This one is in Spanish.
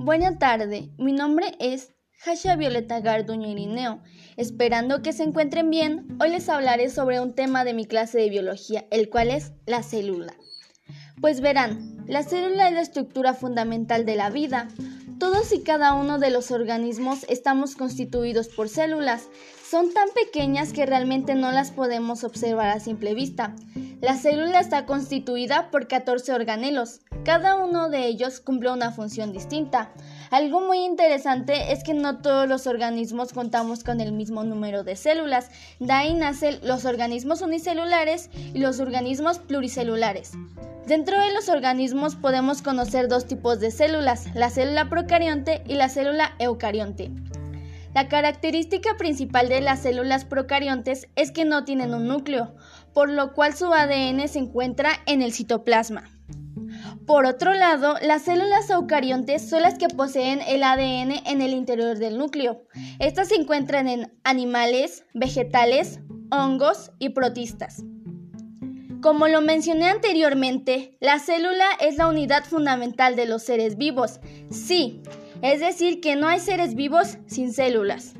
Buena tarde, mi nombre es Hasha Violeta Garduño Irineo. Esperando que se encuentren bien, hoy les hablaré sobre un tema de mi clase de biología, el cual es la célula. Pues verán, la célula es la estructura fundamental de la vida. Todos y cada uno de los organismos estamos constituidos por células. Son tan pequeñas que realmente no las podemos observar a simple vista. La célula está constituida por 14 organelos. Cada uno de ellos cumple una función distinta. Algo muy interesante es que no todos los organismos contamos con el mismo número de células. De ahí nacen los organismos unicelulares y los organismos pluricelulares. Dentro de los organismos podemos conocer dos tipos de células, la célula procarionte y la célula eucarionte. La característica principal de las células procariontes es que no tienen un núcleo, por lo cual su ADN se encuentra en el citoplasma. Por otro lado, las células eucariontes son las que poseen el ADN en el interior del núcleo. Estas se encuentran en animales, vegetales, hongos y protistas. Como lo mencioné anteriormente, la célula es la unidad fundamental de los seres vivos. Sí, es decir, que no hay seres vivos sin células.